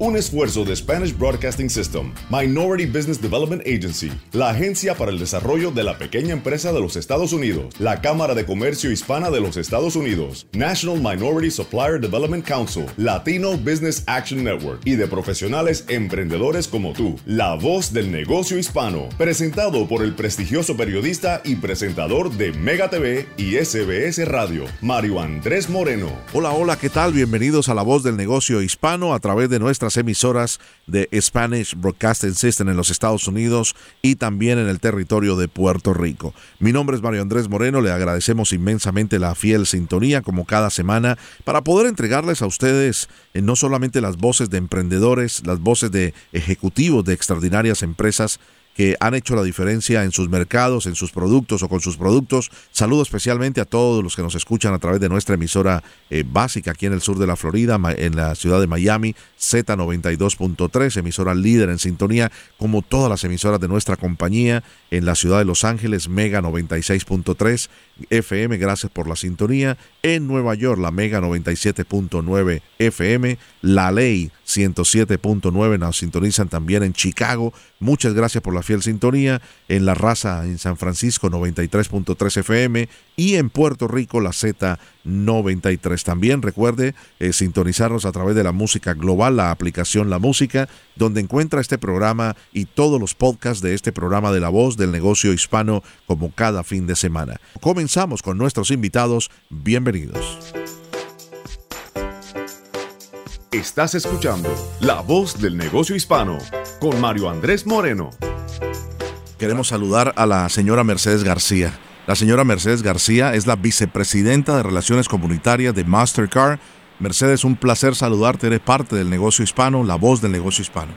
un esfuerzo de Spanish Broadcasting System, Minority Business Development Agency, la agencia para el desarrollo de la pequeña empresa de los Estados Unidos, la Cámara de Comercio Hispana de los Estados Unidos, National Minority Supplier Development Council, Latino Business Action Network y de profesionales emprendedores como tú, la voz del negocio hispano, presentado por el prestigioso periodista y presentador de Mega TV y SBS Radio, Mario Andrés Moreno. Hola, hola, ¿qué tal? Bienvenidos a la voz del negocio hispano a través de nuestra emisoras de Spanish Broadcasting System en los Estados Unidos y también en el territorio de Puerto Rico. Mi nombre es Mario Andrés Moreno, le agradecemos inmensamente la fiel sintonía como cada semana para poder entregarles a ustedes eh, no solamente las voces de emprendedores, las voces de ejecutivos de extraordinarias empresas, que han hecho la diferencia en sus mercados, en sus productos o con sus productos. Saludo especialmente a todos los que nos escuchan a través de nuestra emisora eh, básica aquí en el sur de la Florida, en la ciudad de Miami, Z92.3, emisora líder en sintonía, como todas las emisoras de nuestra compañía, en la ciudad de Los Ángeles, Mega 96.3 FM, gracias por la sintonía, en Nueva York, la Mega 97.9 FM, La Ley 107.9 nos sintonizan también en Chicago. Muchas gracias por la fiel sintonía. En La Raza en San Francisco 93.3 FM y en Puerto Rico la Z93. También recuerde eh, sintonizarnos a través de la música global, la aplicación La Música, donde encuentra este programa y todos los podcasts de este programa de la voz del negocio hispano como cada fin de semana. Comenzamos con nuestros invitados. Bienvenidos. Estás escuchando La Voz del Negocio Hispano con Mario Andrés Moreno. Queremos saludar a la señora Mercedes García. La señora Mercedes García es la vicepresidenta de Relaciones Comunitarias de Mastercard. Mercedes, un placer saludarte. Eres parte del negocio hispano, la voz del negocio hispano.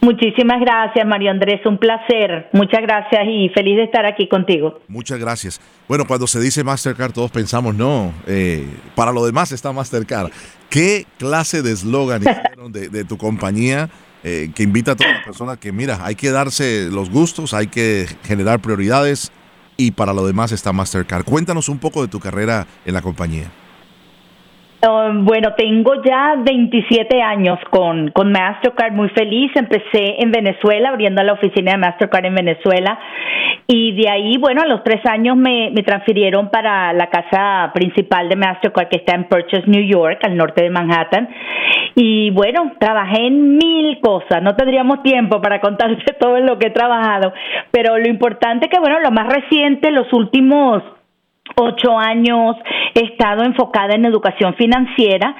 Muchísimas gracias, Mario Andrés. Un placer. Muchas gracias y feliz de estar aquí contigo. Muchas gracias. Bueno, cuando se dice Mastercard, todos pensamos, no, eh, para lo demás está Mastercard. ¿Qué clase de eslogan hicieron de, tu compañía eh, que invita a todas las personas que, mira, hay que darse los gustos, hay que generar prioridades y para lo demás está Mastercard? Cuéntanos un poco de tu carrera en la compañía. Um, bueno, tengo ya 27 años con, con Mastercard, muy feliz. Empecé en Venezuela, abriendo la oficina de Mastercard en Venezuela. Y de ahí, bueno, a los tres años me, me transfirieron para la casa principal de Mastercard, que está en Purchase, New York, al norte de Manhattan. Y bueno, trabajé en mil cosas. No tendríamos tiempo para contarte todo lo que he trabajado. Pero lo importante que, bueno, lo más reciente, los últimos ocho años he estado enfocada en educación financiera,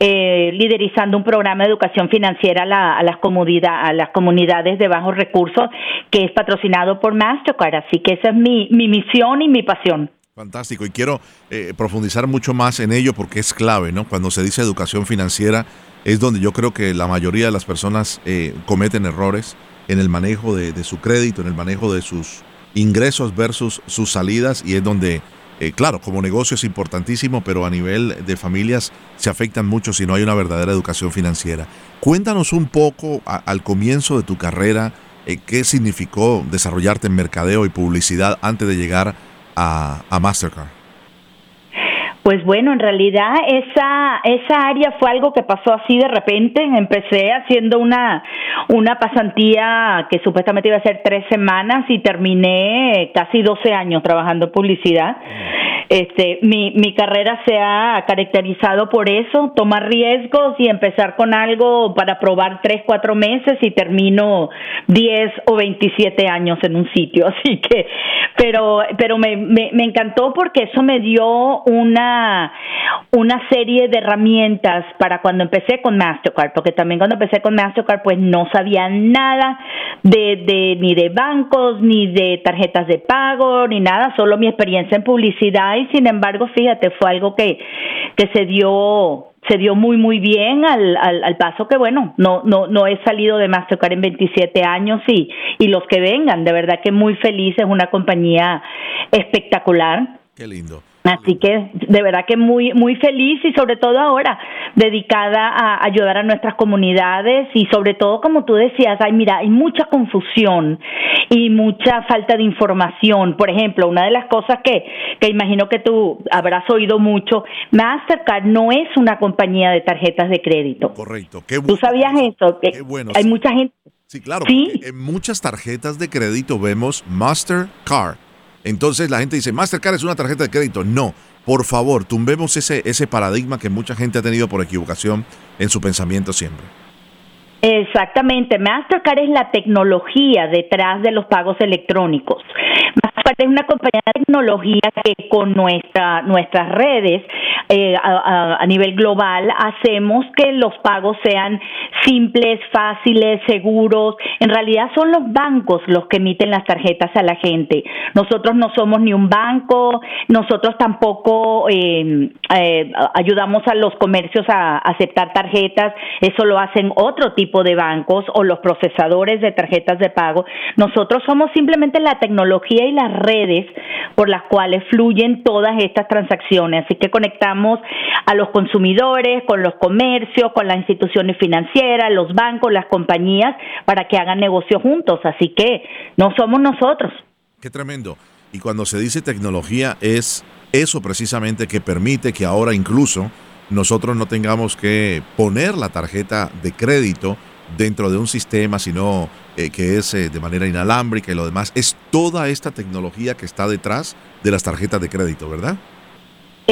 eh, liderizando un programa de educación financiera a, las a las comunidades de bajos recursos que es patrocinado por Mastercard. Así que esa es mi, misión y mi pasión. Fantástico, y quiero eh, profundizar mucho más en ello porque es clave, ¿no? Cuando se dice educación financiera es donde yo creo que la mayoría de las personas eh, cometen errores en el manejo de, su crédito, en el manejo de sus ingresos versus sus salidas y es donde eh, claro, como negocio es importantísimo, pero a nivel de familias se afectan mucho si no hay una verdadera educación financiera. Cuéntanos un poco al comienzo de tu carrera eh, qué significó desarrollarte en mercadeo y publicidad antes de llegar a Mastercard. Pues bueno, en realidad esa, esa área fue algo que pasó así de repente. Empecé haciendo una, una pasantía que supuestamente iba a ser tres semanas y terminé casi 12 años trabajando en publicidad. Este, mi, mi carrera se ha caracterizado por eso, tomar riesgos y empezar con algo para probar tres, cuatro meses y termino 10 o 27 años en un sitio. Así que, pero, pero me, me, encantó porque eso me dio una, una serie de herramientas para cuando empecé con Mastercard, porque también cuando empecé con Mastercard pues no sabía nada de, de ni de bancos, ni de tarjetas de pago, ni nada, solo mi experiencia en publicidad y sin embargo, fíjate, fue algo que que se dio se dio muy muy bien al, al, paso que bueno no no no he salido de Mastercard en 27 años y y los que vengan de verdad que muy feliz es una compañía espectacular. Qué lindo Así que de verdad que muy muy feliz y sobre todo ahora dedicada a ayudar a nuestras comunidades y sobre todo como tú decías, hay mira, hay mucha confusión y mucha falta de información. Por ejemplo, una de las cosas que que imagino que tú habrás oído mucho, Mastercard no es una compañía de tarjetas de crédito. Correcto. ¿Tú sabías eso? Qué bueno. Hay mucha gente Sí, claro. ¿Sí? En muchas tarjetas de crédito vemos Mastercard entonces la gente dice, Mastercard es una tarjeta de crédito. No, por favor, tumbemos ese, ese paradigma que mucha gente ha tenido por equivocación en su pensamiento siempre. Exactamente, Mastercard es la tecnología detrás de los pagos electrónicos. Es una compañía de tecnología que con nuestra, nuestras redes eh, a, nivel global hacemos que los pagos sean simples, fáciles, seguros. En realidad son los bancos los que emiten las tarjetas a la gente. Nosotros no somos ni un banco, nosotros tampoco eh, eh, ayudamos a los comercios a aceptar tarjetas, eso lo hacen otro tipo de bancos o los procesadores de tarjetas de pago. Nosotros somos simplemente la tecnología y las redes por las cuales fluyen todas estas transacciones. Así que conectamos a los consumidores, con los comercios, con las instituciones financieras, los bancos, las compañías, para que hagan negocio juntos. Así que no somos nosotros. Qué tremendo. Y cuando se dice tecnología es eso precisamente que permite que ahora incluso nosotros no tengamos que poner la tarjeta de crédito dentro de un sistema, sino eh, que es eh, de manera inalámbrica y lo demás. Es toda esta tecnología que está detrás de las tarjetas de crédito, ¿verdad?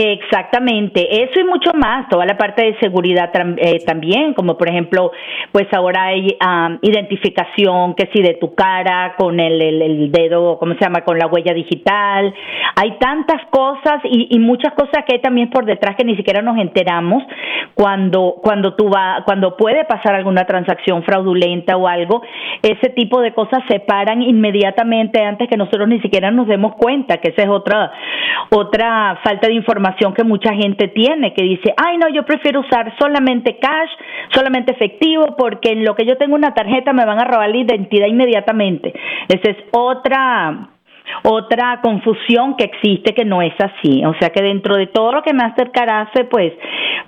Exactamente, eso y mucho más, toda la parte de seguridad eh, también, como por ejemplo, pues ahora hay identificación, que si de tu cara, con el, el, dedo, ¿cómo se llama?, con la huella digital, hay tantas cosas y, y, muchas cosas que hay también por detrás que ni siquiera nos enteramos cuando, cuando tú va, cuando puede pasar alguna transacción fraudulenta o algo, ese tipo de cosas se paran inmediatamente antes que nosotros ni siquiera nos demos cuenta, que esa es otra, otra falta de información que mucha gente tiene, que dice, ay no, yo prefiero usar solamente cash, solamente efectivo, porque en lo que yo tengo una tarjeta me van a robar la identidad inmediatamente. Esa es otra otra confusión que existe que no es así. O sea que dentro de todo lo que Mastercard hace, pues,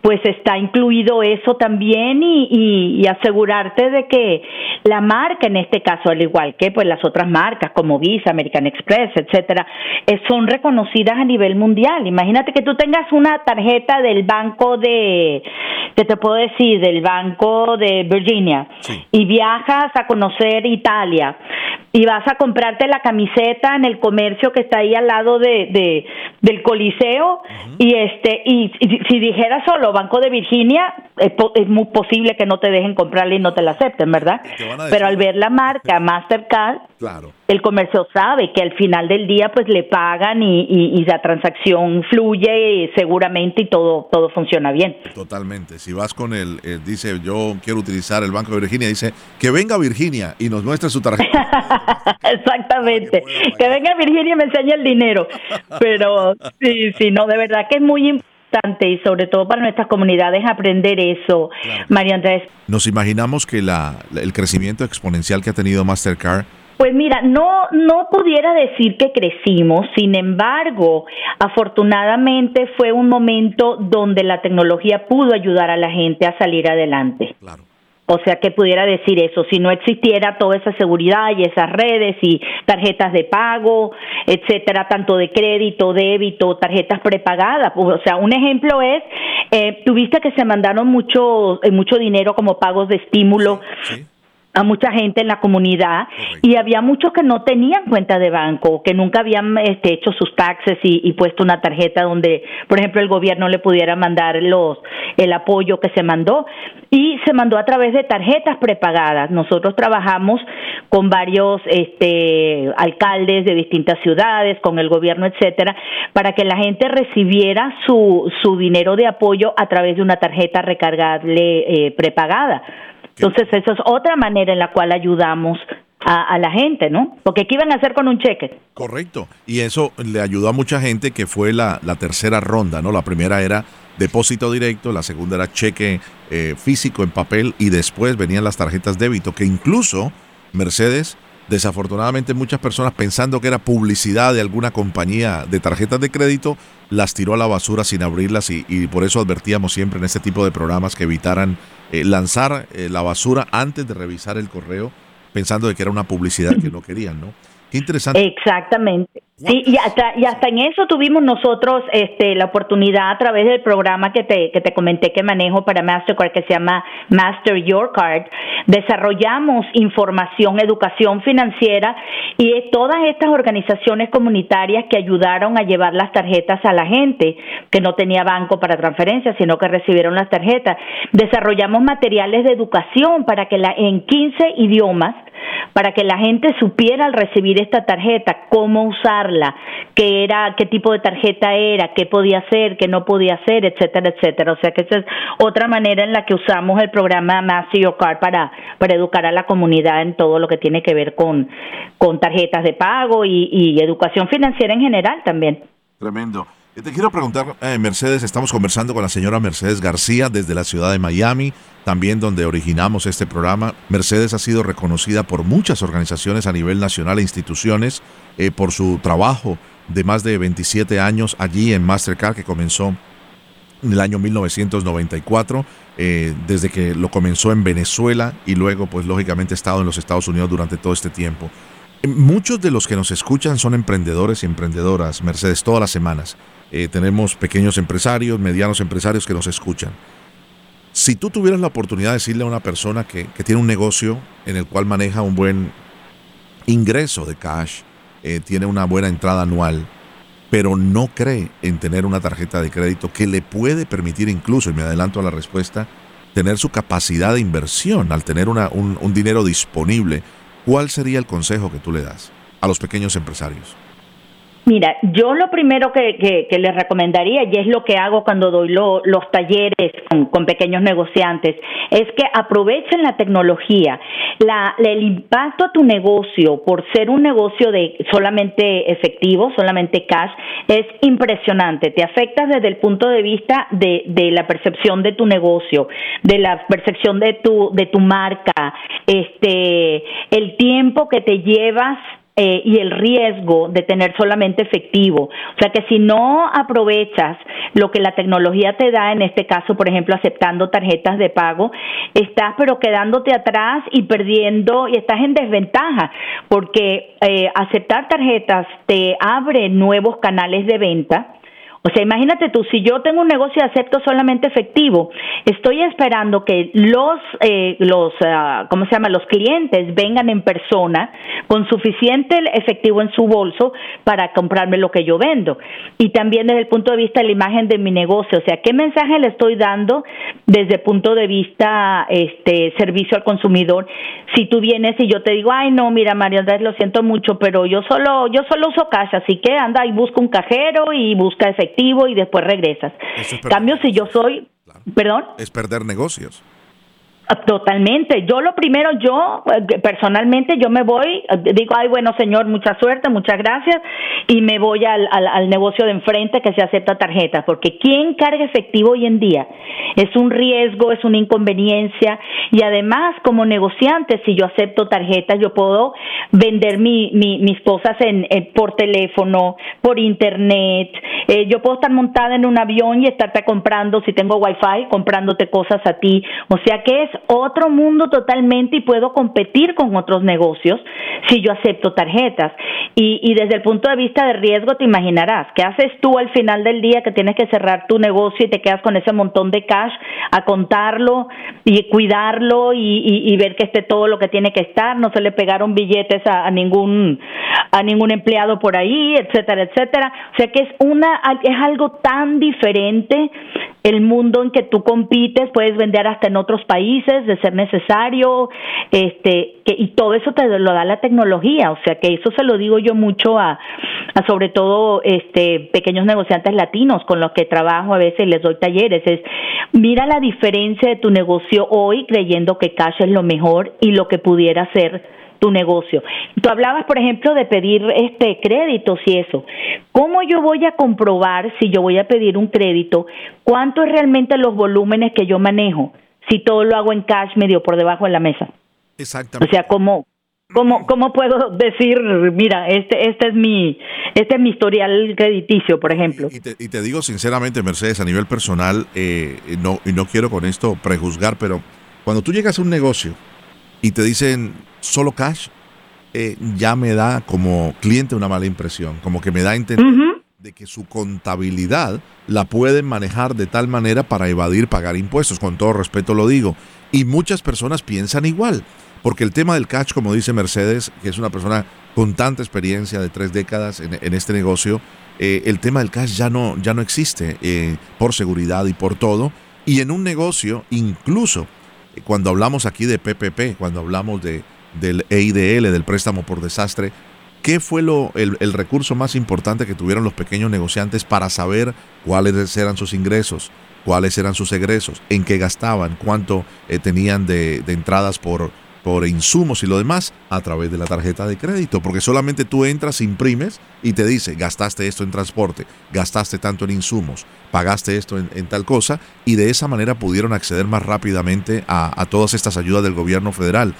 pues está incluido eso también y, y, asegurarte de que la marca en este caso, al igual que pues las otras marcas como Visa, American Express, etcétera, eh, son reconocidas a nivel mundial. Imagínate que tú tengas una tarjeta del banco de, ¿qué te puedo decir? Del banco de Virginia y viajas a conocer Italia y vas a comprarte la camiseta en el comercio que está ahí al lado de, del Coliseo y este y, si dijera solo Banco de Virginia es, es, muy posible que no te dejen comprarla y no te la acepten, ¿verdad? Pero al ver la marca Mastercard, claro el comercio sabe que al final del día pues le pagan y, la transacción fluye seguramente y todo todo funciona bien. Totalmente. Si vas con él, dice yo quiero utilizar el Banco de Virginia, dice que venga Virginia y nos muestre su tarjeta. Exactamente. Que, venga Virginia y me enseñe el dinero. Pero sí, sí, no, de verdad que es muy importante y sobre todo para nuestras comunidades aprender eso, María Andrés. Nos imaginamos que la, el crecimiento exponencial que ha tenido Mastercard pues mira, no, no pudiera decir que crecimos, sin embargo, afortunadamente fue un momento donde la tecnología pudo ayudar a la gente a salir adelante. Claro. O sea que pudiera decir eso, si no existiera toda esa seguridad y esas redes y tarjetas de pago, etcétera, tanto de crédito, débito, tarjetas prepagadas. O sea, un ejemplo es, eh, tuviste que se mandaron mucho, eh, mucho dinero como pagos de estímulo. sí a mucha gente en la comunidad y había muchos que no tenían cuenta de banco, que nunca habían este, hecho sus taxes y, puesto una tarjeta donde, por ejemplo, el gobierno le pudiera mandar los el apoyo que se mandó y se mandó a través de tarjetas prepagadas. Nosotros trabajamos con varios este, alcaldes de distintas ciudades, con el gobierno, etcétera, para que la gente recibiera su su dinero de apoyo a través de una tarjeta recargable eh, prepagada. Entonces, esa es otra manera en la cual ayudamos a, la gente, ¿no? Porque ¿qué iban a hacer con un cheque? Correcto. Y eso le ayudó a mucha gente que fue la, la tercera ronda, ¿no? La primera era depósito directo, la segunda era cheque eh, físico en papel y después venían las tarjetas débito, que incluso Mercedes, desafortunadamente muchas personas pensando que era publicidad de alguna compañía de tarjetas de crédito, las tiró a la basura sin abrirlas y, por eso advertíamos siempre en este tipo de programas que evitaran eh, lanzar eh, la basura antes de revisar el correo pensando de que era una publicidad que no querían, ¿no? Qué interesante. Exactamente. Sí, y hasta, y hasta en eso tuvimos nosotros este, la oportunidad a través del programa que te, que te comenté que manejo para Mastercard, que se llama Master Your Card. Desarrollamos información, educación financiera y todas estas organizaciones comunitarias que ayudaron a llevar las tarjetas a la gente que no tenía banco para transferencias, sino que recibieron las tarjetas. Desarrollamos materiales de educación para que la, en 15 idiomas para que la gente supiera al recibir esta tarjeta cómo qué era, qué tipo de tarjeta era, qué podía hacer, qué no podía hacer, etcétera, etcétera. O sea que esa es otra manera en la que usamos el programa Your Card para, para educar a la comunidad en todo lo que tiene que ver con, con tarjetas de pago y, y educación financiera en general también. Tremendo. Te quiero preguntar, eh, Mercedes, estamos conversando con la señora Mercedes García desde la ciudad de Miami, también donde originamos este programa. Mercedes ha sido reconocida por muchas organizaciones a nivel nacional e instituciones eh, por su trabajo de más de 27 años allí en Mastercard, que comenzó en el año 1994, eh, desde que lo comenzó en Venezuela y luego, pues lógicamente, ha estado en los Estados Unidos durante todo este tiempo. Muchos de los que nos escuchan son emprendedores y emprendedoras, Mercedes, todas las semanas. Eh, tenemos pequeños empresarios, medianos empresarios que nos escuchan. Si tú tuvieras la oportunidad de decirle a una persona que, tiene un negocio en el cual maneja un buen ingreso de cash, eh, tiene una buena entrada anual, pero no cree en tener una tarjeta de crédito que le puede permitir incluso, y me adelanto a la respuesta, tener su capacidad de inversión al tener un, un dinero disponible, ¿cuál sería el consejo que tú le das a los pequeños empresarios? Mira, yo lo primero que, que, les recomendaría, y es lo que hago cuando doy los talleres con, pequeños negociantes, es que aprovechen la tecnología. La, el impacto a tu negocio por ser un negocio de solamente efectivo, solamente cash, es impresionante. Te afecta desde el punto de vista de, de la percepción de tu negocio, de la percepción de tu, de tu marca, este, el tiempo que te llevas eh, y el riesgo de tener solamente efectivo. O sea que si no aprovechas lo que la tecnología te da, en este caso, por ejemplo, aceptando tarjetas de pago, estás pero quedándote atrás y perdiendo y estás en desventaja porque eh, aceptar tarjetas te abre nuevos canales de venta o sea, imagínate tú, si yo tengo un negocio y acepto solamente efectivo, estoy esperando que los, eh, los uh, ¿cómo se llama? Los clientes vengan en persona con suficiente efectivo en su bolso para comprarme lo que yo vendo. Y también desde el punto de vista de la imagen de mi negocio, o sea, ¿qué mensaje le estoy dando desde el punto de vista este servicio al consumidor? Si tú vienes y yo te digo, ay, no, mira, María Andrés, lo siento mucho, pero yo solo, yo solo uso cash, así que anda y busca un cajero y busca efectivo y después regresas. Cambio si yo soy, perdón. Es perder negocios. Totalmente. Yo lo primero, yo eh, personalmente, yo me voy, eh, digo, ay, bueno, señor, mucha suerte, muchas gracias, y me voy al, al, negocio de enfrente que se acepta tarjetas, porque ¿quién carga efectivo hoy en día? Es un riesgo, es una inconveniencia, y además, como negociante, si yo acepto tarjetas, yo puedo vender mi, mis cosas en, por teléfono, por internet, eh, yo puedo estar montada en un avión y estarte comprando, si tengo wifi, comprándote cosas a ti, o sea que es otro mundo totalmente y puedo competir con otros negocios si yo acepto tarjetas. Y, y desde el punto de vista de riesgo, te imaginarás, ¿qué haces tú al final del día que tienes que cerrar tu negocio y te quedas con ese montón de cash a contarlo y cuidarlo y, ver que esté todo lo que tiene que estar? No se le pegaron billetes a, a ningún a ningún empleado por ahí, etcétera, etcétera. O sea que es una es algo tan diferente el mundo en que tú compites, puedes vender hasta en otros países de ser necesario, este, que, y todo eso te lo da la tecnología, o sea que eso se lo digo yo mucho a, sobre todo este pequeños negociantes latinos con los que trabajo a veces les doy talleres, es mira la diferencia de tu negocio hoy creyendo que cash es lo mejor y lo que pudiera ser tu negocio. Tú hablabas, por ejemplo, de pedir este créditos y eso. ¿Cómo yo voy a comprobar si yo voy a pedir un crédito cuánto es realmente los volúmenes que yo manejo si todo lo hago en cash medio por debajo de la mesa? Exactamente. O sea, ¿cómo ¿Cómo, ¿Cómo puedo decir, mira, este, este es mi, este es mi historial crediticio, por ejemplo? Y te, y te digo sinceramente, Mercedes, a nivel personal, eh, no, y no quiero con esto prejuzgar, pero cuando tú llegas a un negocio y te dicen solo cash, eh, ya me da como cliente una mala impresión, como que me da a entender de que su contabilidad la pueden manejar de tal manera para evadir pagar impuestos, con todo respeto lo digo. Y muchas personas piensan igual. Porque el tema del cash, como dice Mercedes, que es una persona con tanta experiencia de tres décadas en, este negocio, eh, el tema del cash ya no, ya no existe eh, por seguridad y por todo. Y en un negocio, incluso eh, cuando hablamos aquí de PPP, cuando hablamos de, del EIDL, del préstamo por desastre, ¿qué fue lo, el, recurso más importante que tuvieron los pequeños negociantes para saber cuáles eran sus ingresos, cuáles eran sus egresos, en qué gastaban, cuánto tenían de, de entradas por por insumos y lo demás a través de la tarjeta de crédito, porque solamente tú entras, imprimes y te dice, gastaste esto en transporte, gastaste tanto en insumos, pagaste esto en, tal cosa, y de esa manera pudieron acceder más rápidamente a, a, todas estas ayudas del gobierno federal.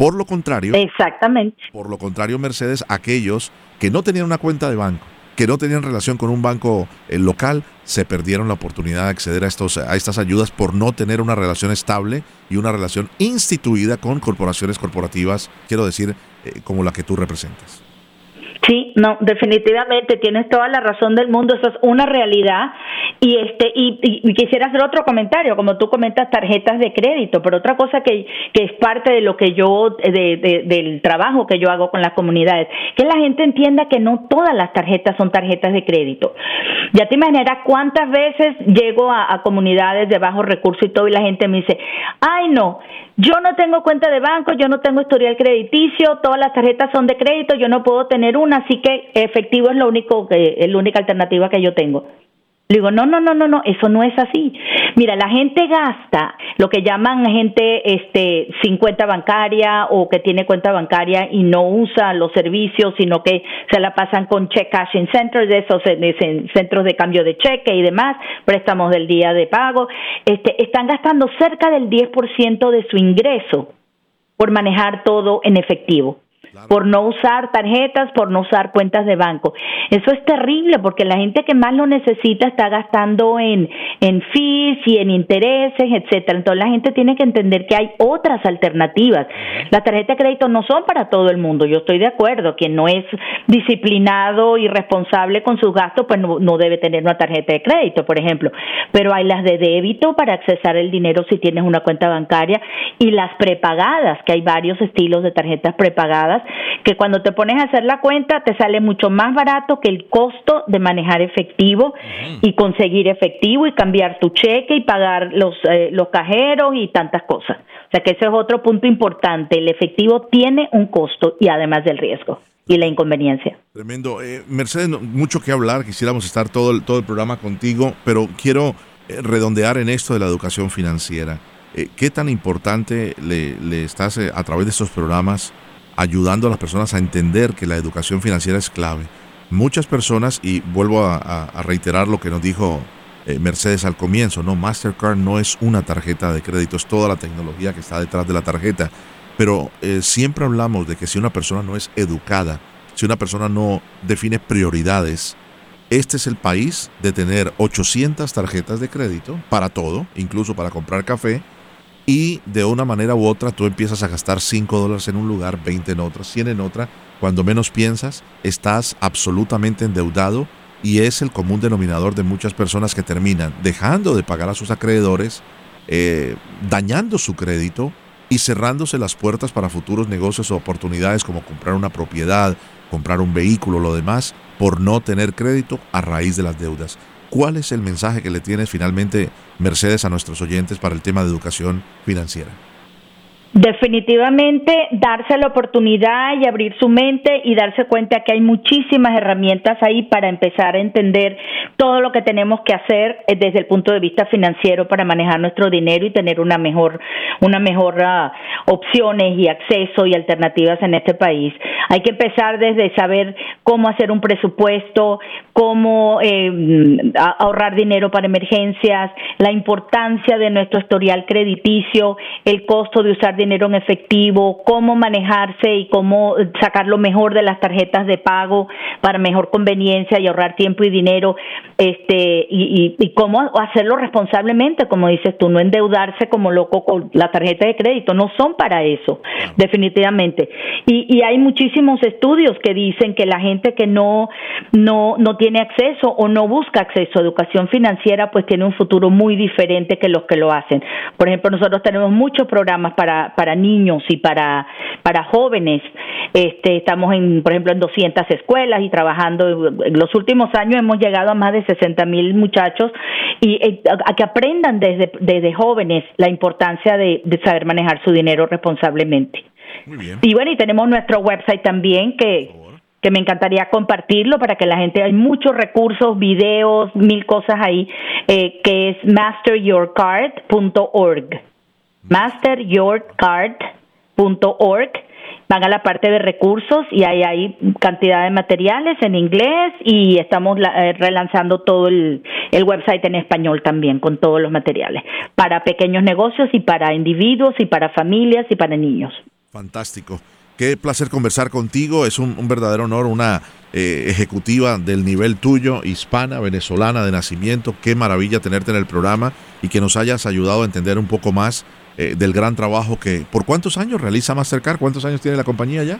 Por lo contrario, exactamente. Por lo contrario, Mercedes, aquellos que no tenían una cuenta de banco, que no tenían relación con un banco eh, local se perdieron la oportunidad de acceder a, estos, a estas ayudas por no tener una relación estable y una relación instituida con corporaciones corporativas, quiero decir, eh, como la que tú representas. Sí, no, definitivamente tienes toda la razón del mundo, eso es una realidad y este y, quisiera hacer otro comentario, como tú comentas tarjetas de crédito, pero otra cosa que, que es parte de lo que yo de, del trabajo que yo hago con las comunidades, que la gente entienda que no todas las tarjetas son tarjetas de crédito. Ya te imaginarás cuántas veces llego a, a comunidades de bajos recursos y todo y la gente me dice, "Ay, no, yo no tengo cuenta de banco, yo no tengo historial crediticio, todas las tarjetas son de crédito, yo no puedo tener una, así que efectivo es lo único que es la única alternativa que yo tengo. Le digo, no, no, no, no, no, eso no es así. Mira, la gente gasta lo que llaman gente este, sin cuenta bancaria o que tiene cuenta bancaria y no usa los servicios, sino que se la pasan con check cashing centers, de esos centros de cambio de cheque y demás, préstamos del día de pago. Este, están gastando cerca del 10% de su ingreso por manejar todo en efectivo por no usar tarjetas, por no usar cuentas de banco. Eso es terrible porque la gente que más lo necesita está gastando en, en fees y en intereses, etcétera. Entonces la gente tiene que entender que hay otras alternativas. Las tarjetas de crédito no son para todo el mundo, yo estoy de acuerdo. Quien no es disciplinado y responsable con sus gastos, pues no, no debe tener una tarjeta de crédito, por ejemplo. Pero hay las de débito para accesar el dinero si tienes una cuenta bancaria y las prepagadas, que hay varios estilos de tarjetas prepagadas que cuando te pones a hacer la cuenta te sale mucho más barato que el costo de manejar efectivo y conseguir efectivo y cambiar tu cheque y pagar los, eh, los cajeros y tantas cosas. O sea que ese es otro punto importante. El efectivo tiene un costo y además del riesgo y la inconveniencia. Tremendo. Eh, Mercedes, mucho que hablar, quisiéramos estar todo el, todo el programa contigo, pero quiero eh, redondear en esto de la educación financiera. ¿Qué tan importante le, le estás a través de estos programas ayudando a las personas a entender que la educación financiera es clave. Muchas personas, y vuelvo a, reiterar lo que nos dijo eh, Mercedes al comienzo, no, Mastercard no es una tarjeta de crédito, es toda la tecnología que está detrás de la tarjeta. Pero eh, siempre hablamos de que si una persona no es educada, si una persona no define prioridades, este es el país de tener 800 tarjetas de crédito para todo, incluso para comprar café, y de una manera u otra tú empiezas a gastar 5 dólares en un lugar, 20 en otra, 100 en otra. Cuando menos piensas, estás absolutamente endeudado y es el común denominador de muchas personas que terminan dejando de pagar a sus acreedores, eh, dañando su crédito y cerrándose las puertas para futuros negocios o oportunidades como comprar una propiedad, comprar un vehículo, lo demás, por no tener crédito a raíz de las deudas. ¿Cuál es el mensaje que le tienes finalmente, Mercedes, a nuestros oyentes para el tema de educación financiera? Definitivamente darse la oportunidad y abrir su mente y darse cuenta que hay muchísimas herramientas ahí para empezar a entender todo lo que tenemos que hacer eh, desde el punto de vista financiero para manejar nuestro dinero y tener una mejor una mejor uh, opciones y acceso y alternativas en este país. Hay que empezar desde saber cómo hacer un presupuesto, cómo eh, ahorrar dinero para emergencias, la importancia de nuestro historial crediticio, el costo de usar dinero en efectivo, cómo manejarse y cómo sacar lo mejor de las tarjetas de pago para mejor conveniencia y ahorrar tiempo y dinero, este y, y, cómo hacerlo responsablemente, como dices tú, no endeudarse como loco con la tarjeta de crédito, no son para eso, definitivamente. Y, y hay muchísimos estudios que dicen que la gente que no no no tiene acceso o no busca acceso a educación financiera, pues tiene un futuro muy diferente que los que lo hacen. Por ejemplo, nosotros tenemos muchos programas para para, niños y para, para jóvenes. Este, estamos, en, por ejemplo, en 200 escuelas y trabajando. En los últimos años hemos llegado a más de 60 mil muchachos y eh, a, que aprendan desde, desde jóvenes la importancia de, saber manejar su dinero responsablemente. Y bueno, y tenemos nuestro website también que que me encantaría compartirlo para que la gente, hay muchos recursos, videos, mil cosas ahí, eh, que es masteryourcard.org masteryourcard.org. Van a la parte de recursos y ahí hay cantidad de materiales en inglés y estamos eh, relanzando todo el, el website en español también con todos los materiales para pequeños negocios y para individuos y para familias y para niños. Fantástico. Qué placer conversar contigo. Es un, verdadero honor, una eh, ejecutiva del nivel tuyo, hispana, venezolana de nacimiento. Qué maravilla tenerte en el programa y que nos hayas ayudado a entender un poco más eh, del gran trabajo que... ¿Por cuántos años realiza Mastercard? ¿Cuántos años tiene la compañía ya?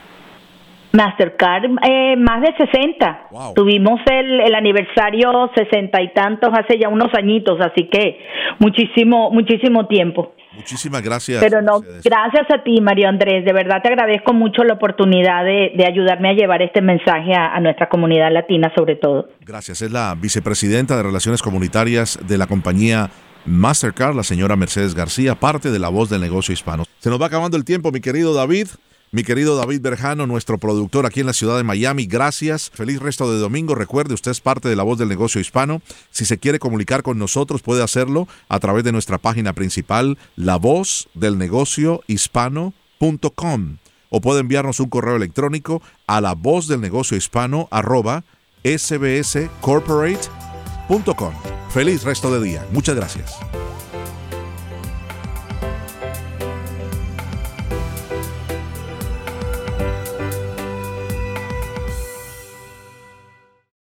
Mastercard, eh, más de 60. Tuvimos el, el, aniversario sesenta y tantos hace ya unos añitos, así que muchísimo, muchísimo tiempo. Muchísimas gracias. Pero no, gracias a ti, Mario Andrés. De verdad te agradezco mucho la oportunidad de, de ayudarme a llevar este mensaje a, a, nuestra comunidad latina, sobre todo. Gracias. Es la vicepresidenta de Relaciones Comunitarias de la compañía Mastercard, la señora Mercedes García, parte de la voz del negocio hispano. Se nos va acabando el tiempo, mi querido David. Mi querido David Berjano, nuestro productor aquí en la ciudad de Miami, gracias. Feliz resto de domingo. Recuerde, usted es parte de la voz del negocio hispano. Si se quiere comunicar con nosotros, puede hacerlo a través de nuestra página principal, la voz del negocio hispano.com. O puede enviarnos un correo electrónico a la voz del negocio hispano arroba sbscorporate.com. Feliz resto de día. Muchas gracias.